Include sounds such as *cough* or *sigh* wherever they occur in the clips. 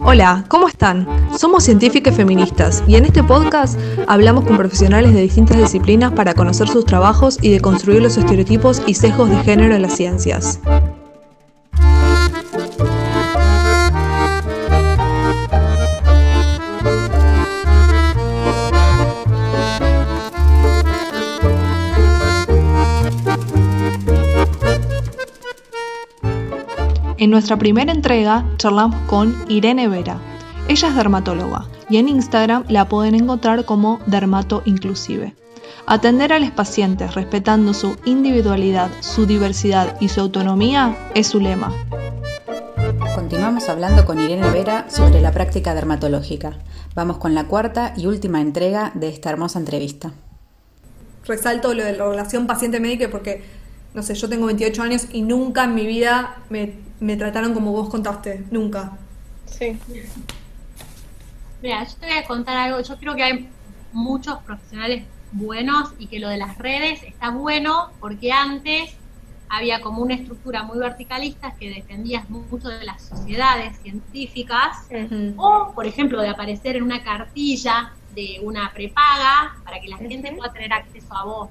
Hola, ¿cómo están? Somos científicas feministas y en este podcast hablamos con profesionales de distintas disciplinas para conocer sus trabajos y deconstruir los estereotipos y sesgos de género en las ciencias. En nuestra primera entrega charlamos con Irene Vera. Ella es dermatóloga y en Instagram la pueden encontrar como Dermato Inclusive. Atender a los pacientes respetando su individualidad, su diversidad y su autonomía es su lema. Continuamos hablando con Irene Vera sobre la práctica dermatológica. Vamos con la cuarta y última entrega de esta hermosa entrevista. Resalto lo de la relación paciente-médico porque, no sé, yo tengo 28 años y nunca en mi vida me me trataron como vos contaste, nunca. Sí. Mira, yo te voy a contar algo. Yo creo que hay muchos profesionales buenos y que lo de las redes está bueno porque antes había como una estructura muy verticalista que dependía mucho de las sociedades científicas o, por ejemplo, de aparecer en una cartilla de una prepaga para que la gente pueda tener acceso a vos.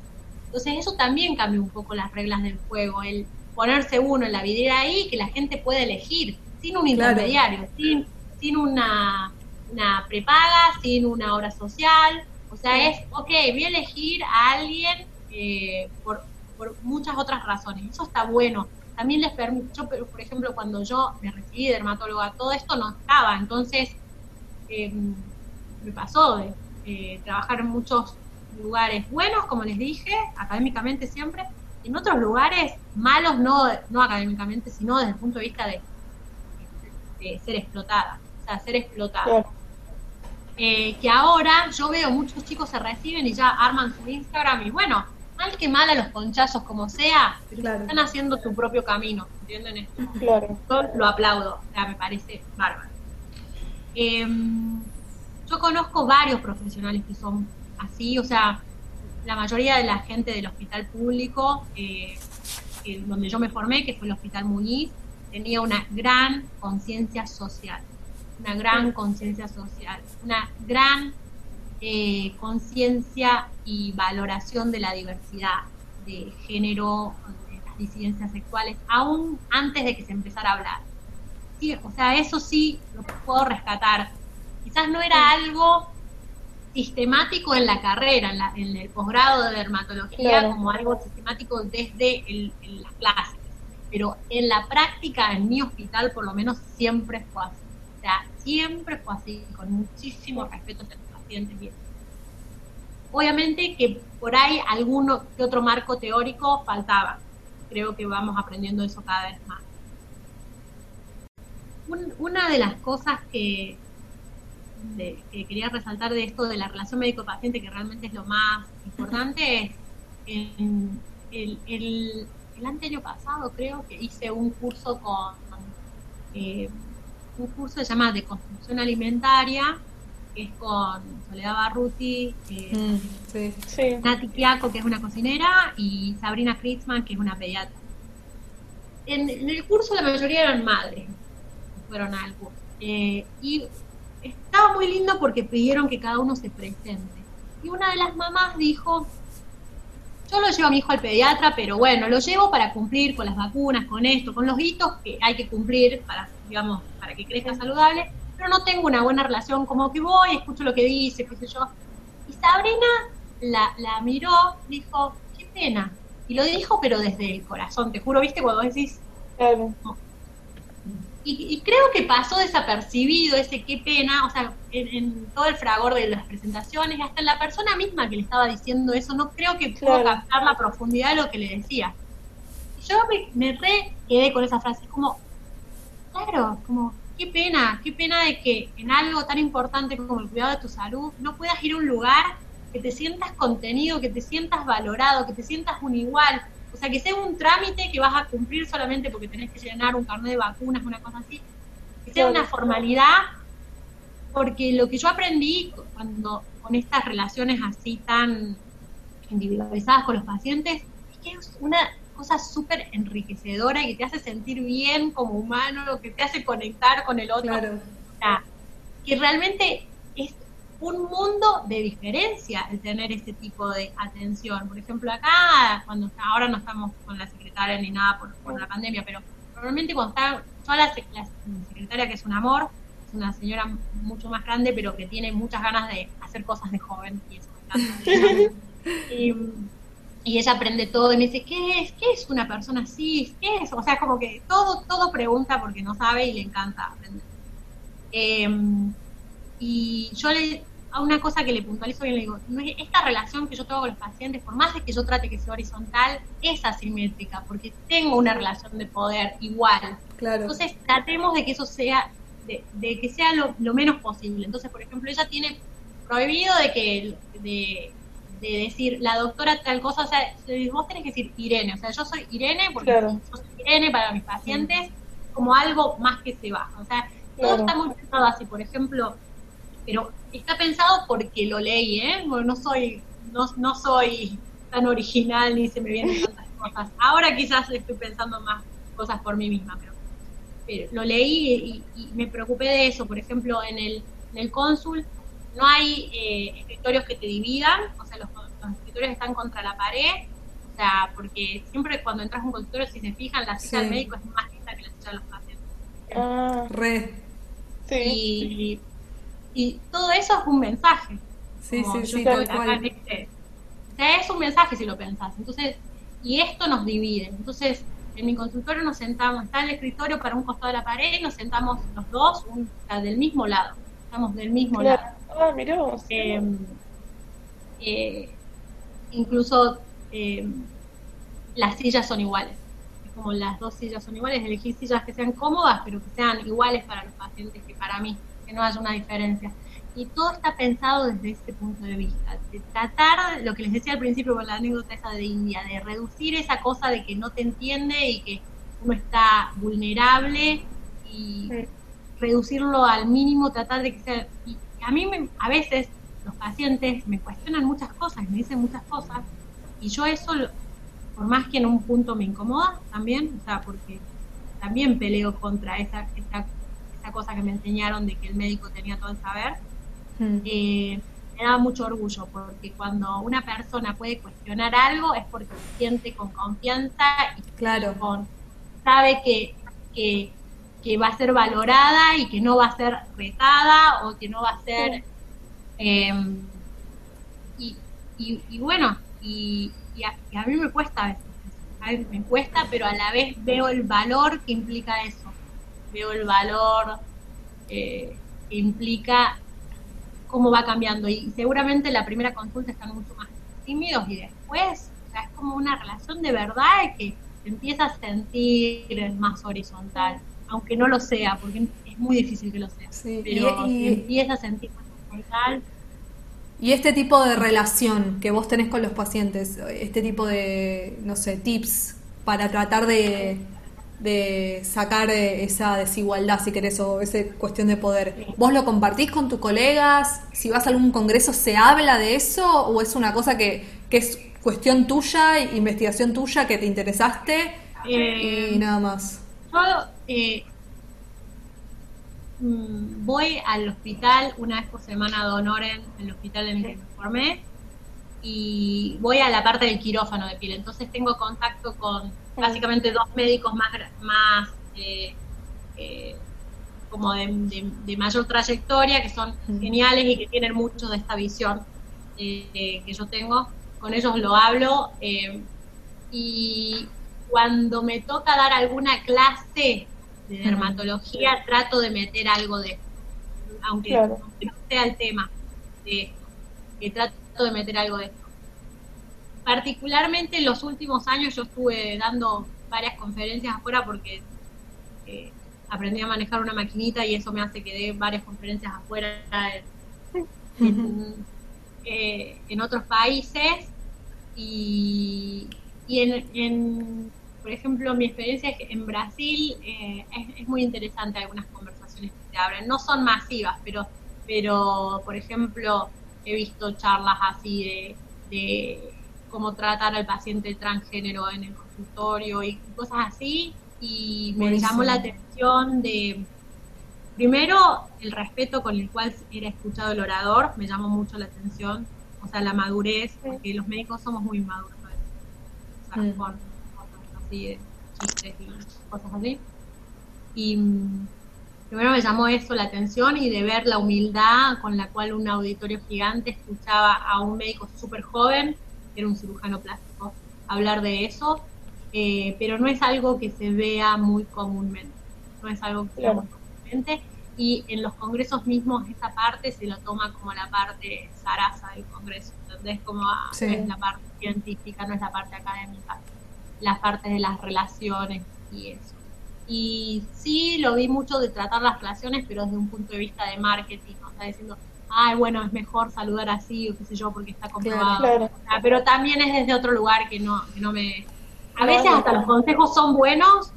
Entonces eso también cambia un poco las reglas del juego. El, ponerse uno en la vidriera ahí que la gente puede elegir, sin un intermediario, sin, sin una, una prepaga, sin una obra social. O sea, es, ok, voy a elegir a alguien eh, por, por muchas otras razones. Eso está bueno. También les permite, yo, por ejemplo, cuando yo me recibí de dermatóloga, todo esto no estaba. Entonces, em, me pasó de eh, trabajar en muchos lugares buenos, como les dije, académicamente siempre, en otros lugares, malos no, no académicamente, sino desde el punto de vista de, ser explotada, o sea, ser explotada. Eh, que ahora yo veo muchos chicos se reciben y ya arman su Instagram y bueno, mal que mal a los conchazos como sea, están haciendo su propio camino, ¿entienden esto? Claro. Yo lo aplaudo, o sea, me parece bárbaro. Em, yo conozco varios profesionales que son así, o sea, la mayoría de la gente del hospital público, eh, donde yo me formé, que fue el Hospital Muñiz, tenía una gran conciencia social, una gran conciencia social, una gran eh, conciencia y valoración de la diversidad de género, de las disidencias sexuales, aún antes de que se empezara a hablar. o sea, eso sí lo puedo rescatar. Quizás no era algo sistemático en la carrera, en, el posgrado de dermatología, como algo sistemático desde las clases. Pero en la práctica, en mi hospital, por lo menos, siempre fue así. O sea, siempre fue así, con muchísimo respeto hacia los pacientes. Obviamente que por ahí alguno que otro marco teórico faltaba. Creo que vamos aprendiendo eso cada vez más. una de las cosas que, que quería resaltar de esto de la relación médico-paciente, que realmente es lo más importante, *laughs* es en el, el, año pasado creo que hice un curso con eh, un curso que se llama de construcción alimentaria, que es con Soledad Barruti, eh, mm, Nati Kiako, que es una cocinera, y Sabrina Kritzman, que es una pediatra. En, el curso la mayoría eran madres, fueron al curso. Eh, y estaba muy lindo porque pidieron que cada uno se presente. Y una de las mamás dijo, yo lo llevo a mi hijo al pediatra, pero bueno, lo llevo para cumplir con las vacunas, con esto, con los hitos que hay que cumplir para, digamos, para que crezca saludable, pero no tengo una buena relación, como que voy, escucho lo que dice, qué sé yo. Y Sabrina la, la miró, dijo, qué pena. Y lo dijo, pero desde el corazón, te juro, viste, cuando decís, y, creo que pasó desapercibido ese qué pena, o sea, en, todo el fragor de las presentaciones, hasta en la persona misma que le estaba diciendo eso, no creo que pudo captar la profundidad de lo que le decía. Y yo me, me re quedé con esa frase, como, claro, como, qué pena, qué pena de que en algo tan importante como el cuidado de tu salud no puedas ir a un lugar que te sientas contenido, que te sientas valorado, que te sientas un igual, o sea, que sea un trámite que vas a cumplir solamente porque tenés que llenar un carnet de vacunas, una cosa así. Que sea una formalidad, porque lo que yo aprendí cuando con estas relaciones así tan individualizadas con los pacientes es que es una cosa súper enriquecedora y que te hace sentir bien como humano, que te hace conectar con el otro. O sea, que realmente es un mundo de diferencia el tener este tipo de atención. Por ejemplo, acá, cuando ahora no estamos con la secretaria ni nada por, por la pandemia, pero normalmente cuando está toda la, secretaria, que es un amor, es una señora mucho más grande, pero que tiene muchas ganas de hacer cosas de joven, y eso *laughs* y, y, ella aprende todo y me dice, ¿qué es? ¿Qué es una persona así? ¿Qué es? O sea, como que todo, todo pregunta porque no sabe y le encanta aprender. Em, y yo le, a una cosa que le puntualizo bien, le digo, esta relación que yo tengo con los pacientes, por más de que yo trate que sea horizontal, es asimétrica, porque tengo una relación de poder igual. Claro. Entonces tratemos de que eso sea, de, que sea lo, menos posible. Entonces, por ejemplo, ella tiene prohibido de que, de, decir la doctora tal cosa, o sea, vos tenés que decir Irene, o sea, yo soy Irene porque yo soy Irene para mis pacientes, como algo más que se baja. O sea, todo está muy pensado así, por ejemplo, pero está pensado porque lo leí, ¿eh? no soy, no, no soy tan original ni se me vienen *laughs* tantas cosas. Ahora quizás estoy pensando más cosas por mí misma, pero, lo leí y, me preocupé de eso. Por ejemplo, en el, en el cónsul no hay eh, escritorios que te dividan, o sea, los, escritorios están contra la pared, o sea, porque siempre cuando entras a un consultorio, si se fijan, la silla del médico es más lista que la silla de los pacientes. Ah, re. Sí. Y, y todo eso es un mensaje. Sí, sí, sí, tal cual. Este, o sea, es un mensaje si lo pensás. Entonces, y esto nos divide. Entonces, en mi consultorio nos sentamos, está el escritorio para un costado de la pared y nos sentamos los dos del mismo lado. Estamos del mismo lado. Ah, miramos. Eh, eh, incluso eh, las sillas son iguales. como las dos sillas son iguales, elegir sillas que sean cómodas, pero que sean iguales para los pacientes que para mí que no haya una diferencia. Y todo está pensado desde ese punto de vista, de tratar, lo que les decía al principio con la anécdota esa de India, de reducir esa cosa de que no te entiende y que uno está vulnerable y reducirlo al mínimo, tratar de que sea... Y a mí a veces los pacientes me cuestionan muchas cosas, me dicen muchas cosas, y yo eso, por más que en un punto me incomoda también, o sea, porque también peleo contra esa, esa cosa que me enseñaron de que el médico tenía todo el saber, hmm. eh, me daba mucho orgullo, porque cuando una persona puede cuestionar algo es porque se siente con confianza y claro. sabe que, que, va a ser valorada y que no va a ser retada o que no va a ser... Em, y, y, bueno, y, a, a, mí me cuesta a veces, me cuesta, pero a la vez veo el valor que implica eso veo el valor eh, que implica cómo va cambiando. Y seguramente la primera consulta están mucho más tímidos y después, o sea, es como una relación de verdad que se empieza a sentir más horizontal, aunque no lo sea, porque es muy difícil que lo sea. pero se empieza a sentir más horizontal. Y este tipo de relación que vos tenés con los pacientes, este tipo de, no sé, tips para tratar de de sacar eh, esa desigualdad, si querés, o esa cuestión de poder. ¿Vos lo compartís con tus colegas? Si vas a algún congreso, ¿se habla de eso? ¿O es una cosa que, que es cuestión tuya, investigación tuya, que te interesaste y eh, nada más? Yo eh, mm, voy al hospital una vez por semana de honor en el hospital en el que me formé y voy a la parte del quirófano de piel, entonces tengo contacto con básicamente dos médicos más, más eh, eh, como de, mayor trayectoria, que son geniales y que tienen mucho de esta visión eh, que yo tengo. Con ellos lo hablo y cuando me toca dar alguna clase de dermatología, trato de meter algo de aunque, aunque no sea el tema de que trato de meter algo de esto. Particularmente en los últimos años yo estuve dando varias conferencias afuera porque eh, aprendí a manejar una maquinita y eso me hace que dé varias conferencias afuera eh, en, otros países. Y, en, por ejemplo mi experiencia es que en Brasil eh, es, muy interesante algunas conversaciones que se abren. No son masivas pero pero por ejemplo he visto charlas así de cómo tratar al paciente transgénero en el consultorio y cosas así. Y me llamó la atención de, Primero, el respeto con el cual era escuchado el orador me llamó mucho la atención, o sea, la madurez, porque los médicos somos muy maduros, o sea, Mm. con cosas así, de chistes y cosas así. Y primero me llamó eso la atención y de ver la humildad con la cual un auditorio gigante escuchaba a un médico súper joven, que era un cirujano plástico, hablar de eso, eh, pero no es algo que se vea muy comúnmente, no es algo que se vea muy comúnmente, y en los congresos mismos esa parte se lo toma como la parte zaraza del congreso, ¿entendés? Como ah, Sí. no es la parte científica, no es la parte académica, las partes de las relaciones y eso. Y sí, lo vi mucho de tratar las relaciones, pero desde un punto de vista de marketing, o sea, diciendo, ay, bueno, es mejor saludar así, o qué sé yo, porque está comprobado. Claro. Pero también es desde otro lugar que no, que no me... A No, veces no. hasta los consejos son buenos,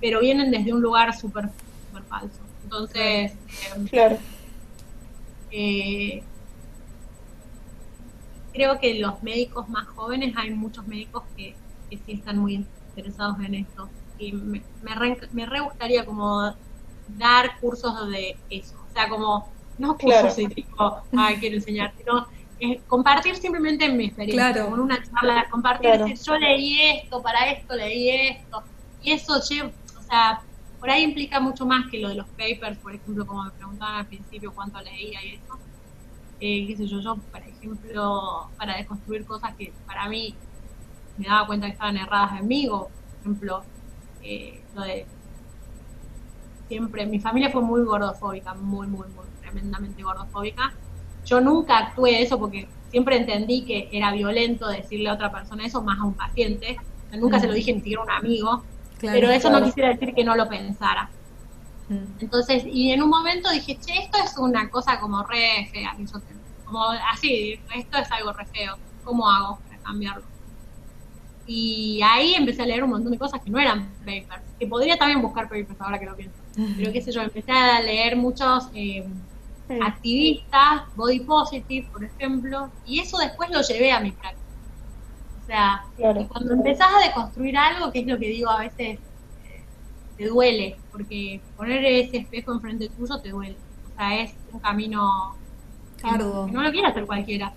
pero vienen desde un lugar súper súper falso. Entonces, eh, Claro. eh, creo que los médicos más jóvenes, hay muchos médicos que, que sí están muy interesados en esto. Y me, me, re, me re gustaría como dar cursos de eso. O sea, como, no cursos Claro. tipo, ah, quiero enseñar, sino eh, compartir simplemente mi experiencia, Claro. con una charla, compartir, Claro. decir, yo leí esto, para esto leí esto. Y eso lleva, o sea, por ahí implica mucho más que lo de los papers, por ejemplo, como me preguntaban al principio cuánto leía y eso. Eh, qué sé yo, yo, por ejemplo, para desconstruir cosas que para mí me daba cuenta que estaban erradas en mí, o, por ejemplo, eh, lo de siempre, mi familia fue muy gordofóbica, muy, muy, muy, tremendamente gordofóbica. Yo nunca actué eso porque siempre entendí que era violento decirle a otra persona eso, más a un paciente. O sea, nunca Mm. se lo dije ni siquiera a un amigo, Claro. pero eso claro. no quisiera decir que no lo pensara. Mm. Entonces, y en un momento dije, che, esto es una cosa como re fea, que yo tengo. como así, esto es algo re feo, ¿cómo hago para cambiarlo? Y ahí empecé a leer un montón de cosas que no eran papers, que podría también buscar papers ahora que lo pienso, pero qué sé yo, empecé a leer muchos eh, activistas, body positive, por ejemplo, y eso después lo llevé a mi práctica. O sea, Claro. cuando empezás a deconstruir algo, que es lo que digo a veces, eh, te duele, porque poner ese espejo enfrente tuyo te duele. O sea, es un camino Arduo. que no lo quiere hacer cualquiera.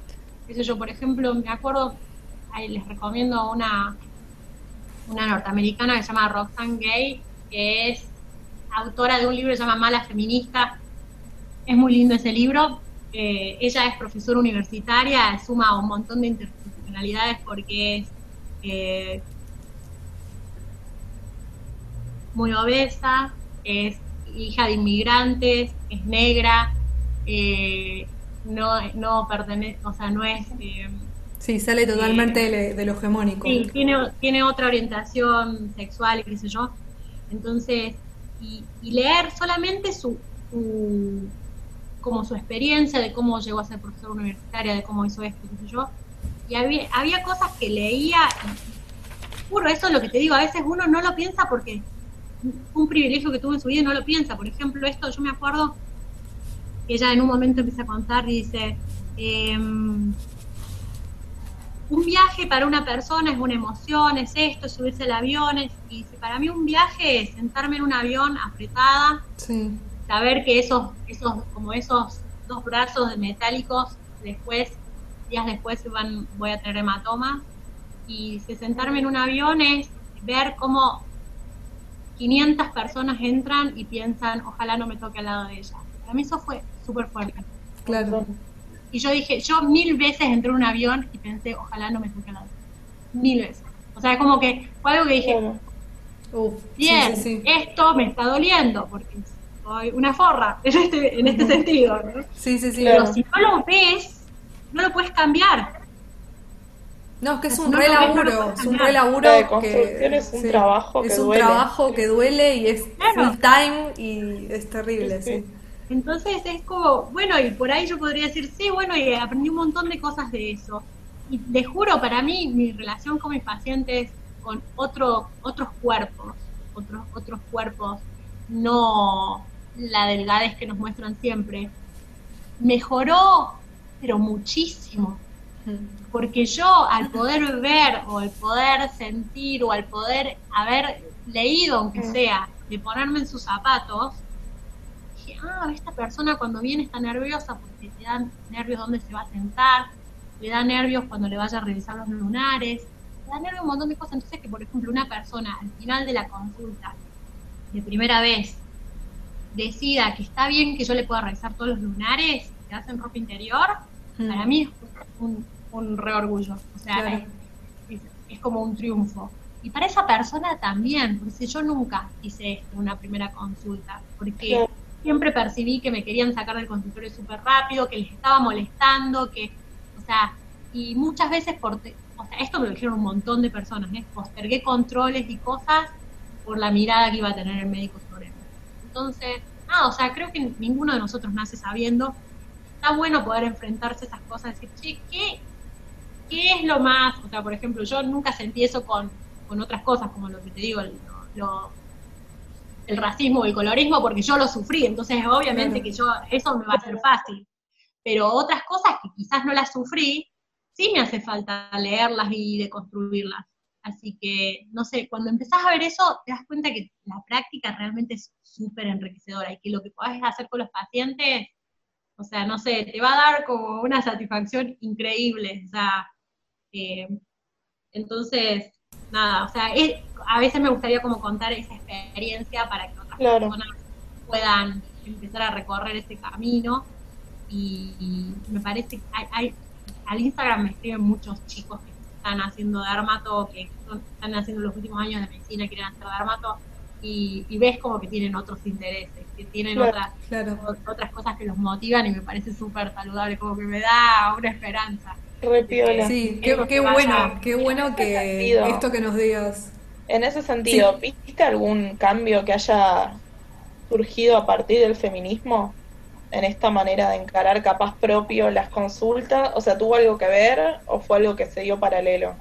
Qué sé yo, por ejemplo, me acuerdo, les recomiendo una, una norteamericana que se llama Roxanne Gay, que es autora de un libro que se llama Mala Feminista. Es muy lindo ese libro. Eh, ella es profesora universitaria, suma un montón de interseccionalidades porque es eh, muy obesa, es hija de inmigrantes, es negra, eh, no, no pertenece, o sea, no es... eh, Sí, sale totalmente de, de lo hegemónico. Sí, tiene, tiene otra orientación sexual, qué sé yo. Entonces, y, y leer solamente su, su- como su experiencia de cómo llegó a ser profesora universitaria, de cómo hizo esto, qué sé yo. Y había, había cosas que leía, y, puro, eso es lo que te digo, a veces uno no lo piensa porque un privilegio que tuvo en su vida y no lo piensa. Por ejemplo, esto yo me acuerdo que ella en un momento empieza a contar y dice, em, un viaje para una persona es una emoción, es esto, subirse al avión, es- y para mí un viaje es sentarme en un avión apretada, Sí. saber que esos, esos, como esos dos brazos de metálicos, después, días después van, voy a tener hematomas, y si sentarme en un avión es ver cómo 500 personas entran y piensan, ojalá no me toque al lado de ella. Para mí eso fue súper fuerte. Claro. Y yo dije, yo mil veces entré en un avión y pensé, ojalá no me toque lado. Mil veces. O sea, como que fue algo que dije, Claro. Uf, bien, sí, sí, sí. esto me está doliendo, porque soy una forra *laughs* en este, en este sentido. ¿no? Sí, sí, sí. Claro. Pero si no lo ves, no lo puedes cambiar. No, es que es Si un no re ves, no laburo, es un re laburo La que es un trabajo que es un duele. trabajo que duele y es Claro. full time y es terrible, Sí, sí. sí. Entonces es como, bueno, y por ahí yo podría decir, sí, bueno, y aprendí un montón de cosas de eso. Y te juro, para mí, mi relación con mis pacientes, con otro, otros cuerpos, otros, otros cuerpos, no la delgadez que nos muestran siempre, mejoró, pero muchísimo. Porque yo al poder ver o al poder sentir o al poder haber leído, aunque sea, de ponerme en sus zapatos, dije, ah, esta persona cuando viene está nerviosa porque te dan nervios dónde se va a sentar, le da nervios cuando le vaya a revisar los lunares, le da nervios un montón de cosas. Entonces que, por ejemplo, una persona al final de la consulta, de primera vez, decida que está bien que yo le pueda revisar todos los lunares que hacen ropa interior, Mm. para mí es un, un re orgullo. O sea, Claro. es, es- es como un triunfo. Y para esa persona también, porque si yo nunca hice esto, una primera consulta, porque. Siempre percibí que me querían sacar del consultorio súper rápido, que les estaba molestando, que, o sea, y muchas veces, por, o sea, esto me lo dijeron un montón de personas, ¿eh? postergué controles y cosas por la mirada que iba a tener el médico sobre mí. Entonces, nada, o sea, creo que ninguno de nosotros nace sabiendo. Está bueno poder enfrentarse a esas cosas, decir, che, ¿qué, ¿qué es lo más? O sea, por ejemplo, yo nunca sentí eso con, con otras cosas, como lo que te digo, el, lo- el racismo o el colorismo, porque yo lo sufrí, entonces obviamente Claro. que yo, eso me va a ser fácil. Pero otras cosas que quizás no las sufrí, sí me hace falta leerlas y deconstruirlas. Así que, no sé, cuando empezás a ver eso, te das cuenta que la práctica realmente es súper enriquecedora y que lo que podés hacer con los pacientes, o sea, no sé, te va a dar como una satisfacción increíble. O sea, eh, entonces, nada, o sea, es- a veces me gustaría como contar esa experiencia para que otras Claro. personas puedan empezar a recorrer ese camino. Y, y me parece que hay, hay- al Instagram me escriben muchos chicos que están haciendo dermato, que son- están haciendo los últimos años de medicina, quieren hacer dermato, y, y ves como que tienen otros intereses, que tienen Claro. otras Claro. otras cosas que los motivan y me parece súper saludable, como que me da una esperanza. Re piola. Sí, qué, bueno, qué bueno que sentido. esto que nos digas. En ese sentido, ¿viste algún cambio que haya surgido a partir del feminismo en esta manera de encarar capaz propio las consultas? O sea, ¿tuvo algo que ver o fue algo que se dio paralelo?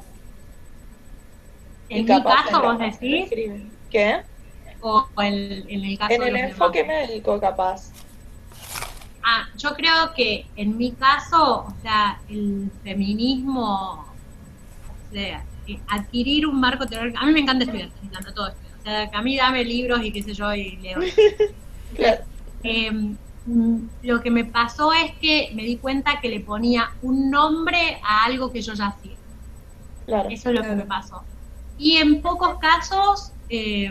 Y En mi capaz caso, vos decís. ¿Qué? o en, en el caso En el enfoque médico, capaz. Ah, yo creo que en mi caso, o sea, el feminismo, o sea, eh, adquirir un marco teórico, a mí me encanta estudiar, me encanta todo esto. O sea, que a mí dame libros y qué sé yo, y leo. *laughs* Claro. Eh, mm, lo que me pasó es que me di cuenta que le ponía un nombre a algo que yo ya hacía. Claro. Eso es lo Claro. que me pasó. Y en pocos casos, eh,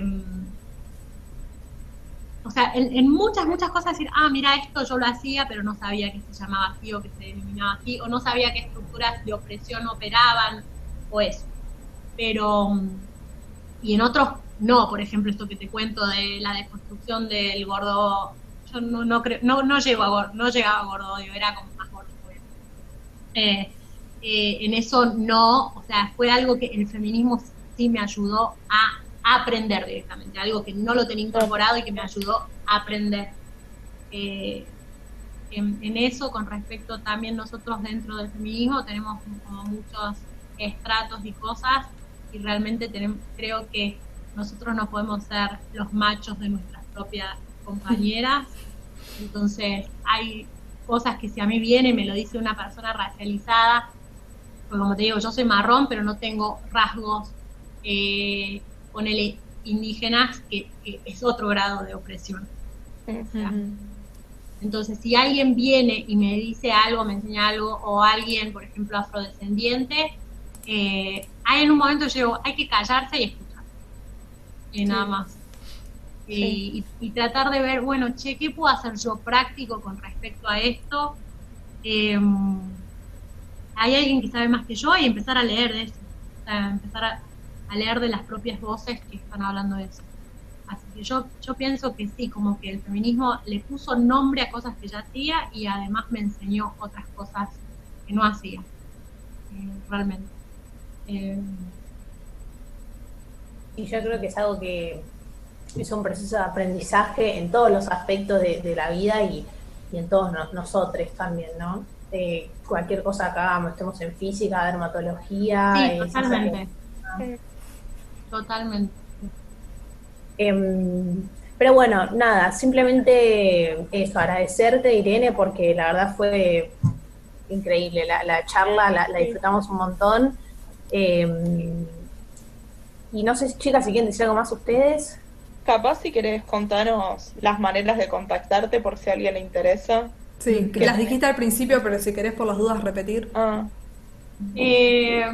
o sea, en, muchas, muchas cosas decir, ah, mira, esto yo lo hacía, pero no sabía que se llamaba así o que se denominaba así, o no sabía qué estructuras de opresión operaban, o eso. Pero, y en otros, no, por ejemplo, esto que te cuento de la deconstrucción del gordo, yo no, no creo, no, no llego a gor- no llegaba a gordo odio, era como más gordo. Eh, eh, en eso no, o sea, fue algo que el feminismo sí me ayudó a aprender directamente, algo que no lo tenía incorporado y que me ayudó a aprender. Eh, en, en eso, con respecto también nosotros dentro del feminismo, tenemos como muchos estratos y cosas y realmente tenemos, creo que nosotros no podemos ser los machos de nuestras propias compañeras, *laughs* entonces hay cosas que si a mí viene me lo dice una persona racializada, pues como te digo, yo soy marrón, pero no tengo rasgos, eh, ponele indígenas, que, que es otro grado de opresión. Entonces, si alguien viene y me dice algo, me enseña algo, o alguien, por ejemplo, afrodescendiente, eh, hay en un momento yo digo, hay que callarse y escuchar. Y nada más. Y, y- y tratar de ver, bueno, che, ¿qué puedo hacer yo práctico con respecto a esto? Eh, hay alguien que sabe más que yo y empezar a leer de eso. O sea, empezar a, a leer de las propias voces que están hablando de eso. Así que yo, yo pienso que sí, como que el feminismo le puso nombre a cosas que ya hacía y además me enseñó otras cosas que no hacía, eh, realmente. Eh, Y yo creo que es algo que es un proceso de aprendizaje en todos los aspectos de, de la vida y, y en todos nos- nosotros también, ¿no? Eh, cualquier cosa que hagamos, estemos en física, dermatología. sí, totalmente. Sí. Totalmente. Em, pero bueno, nada, simplemente eso, agradecerte, Irene, porque la verdad fue increíble la, la charla, la, la disfrutamos un montón. Em, y no sé, chicas, si quieren decir algo más ustedes. Capaz si querés contanos las maneras de contactarte por si a alguien le interesa. Sí, que las dijiste al principio, pero si querés por las dudas repetir. Ah, Eh,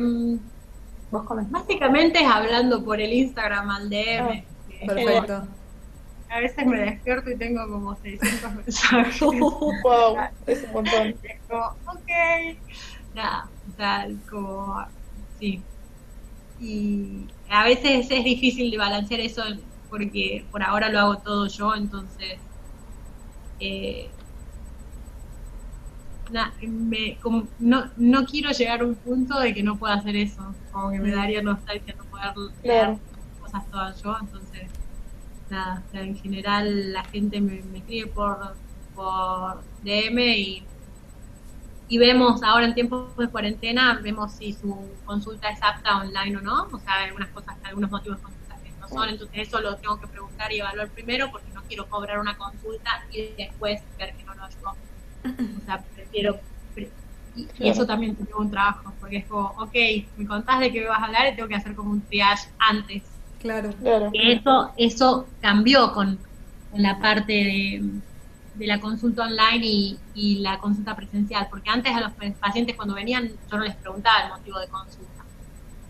Vos básicamente es hablando por el Instagram al DM. que Perfecto. A veces me despierto y tengo como 600 mensajes. *laughs* wow, es un montón. Es como, ok. Nada, o sea, como, sí. Y a veces es difícil de balancear eso porque por ahora lo hago todo yo, entonces. eh, na- me- como- no, no quiero llegar a un punto de que no pueda hacer eso. Como que me daría nostalgia no poder leer Claro. cosas todas yo, entonces nada, o sea, en general la gente me, me escribe por, por DM y, y vemos ahora en tiempos de cuarentena, vemos si su consulta es apta online o no, o sea, hay algunas cosas, algunos motivos de consulta que no son, entonces eso lo tengo que preguntar y evaluar primero porque no quiero cobrar una consulta y después ver que no lo ayudó. O sea, prefiero... pre- y, y eso también tengo un trabajo, porque es como, ok, me contás de qué me vas a hablar y tengo que hacer como un triage antes Claro. Claro. que eso, eso cambió con, con la parte de, de la consulta online y, y la consulta presencial, porque antes a los pacientes cuando venían yo no les preguntaba el motivo de consulta,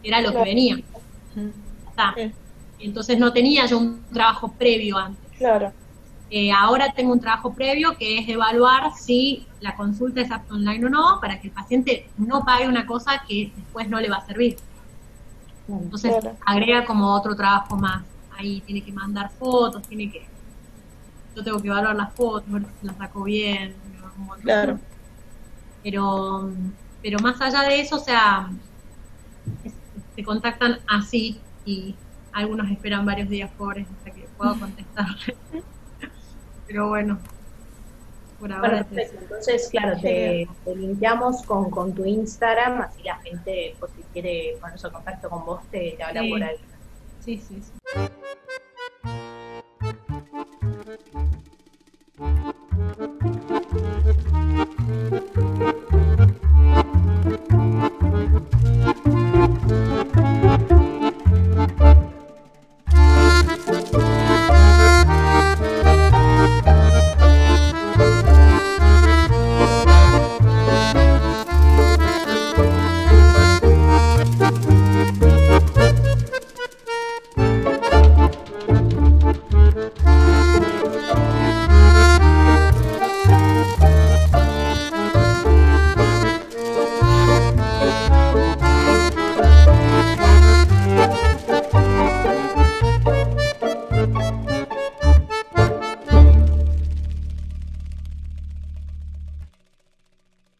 era lo que venía. Está. Sí. Entonces no tenía yo un trabajo previo antes. Claro. Eh, ahora tengo un trabajo previo que es evaluar si la consulta es apta online o no, para que el paciente no pague una cosa que después no le va a servir. Entonces Claro. agrega como otro trabajo más. Ahí tiene que mandar fotos, tiene que. Yo tengo que evaluar las fotos, ver si las saco bien. Claro. Pero, pero más allá de eso, o sea, es- se contactan así y algunos esperan varios días pobres hasta que puedo contestar. *laughs* pero bueno, por ahora Bueno, perfecto. Entonces, claro, te, te limpiamos con, con tu Instagram, así la gente, por si quiere ponerse en contacto con vos, te, te habla Sí. por ahí. Sí, sí, sí.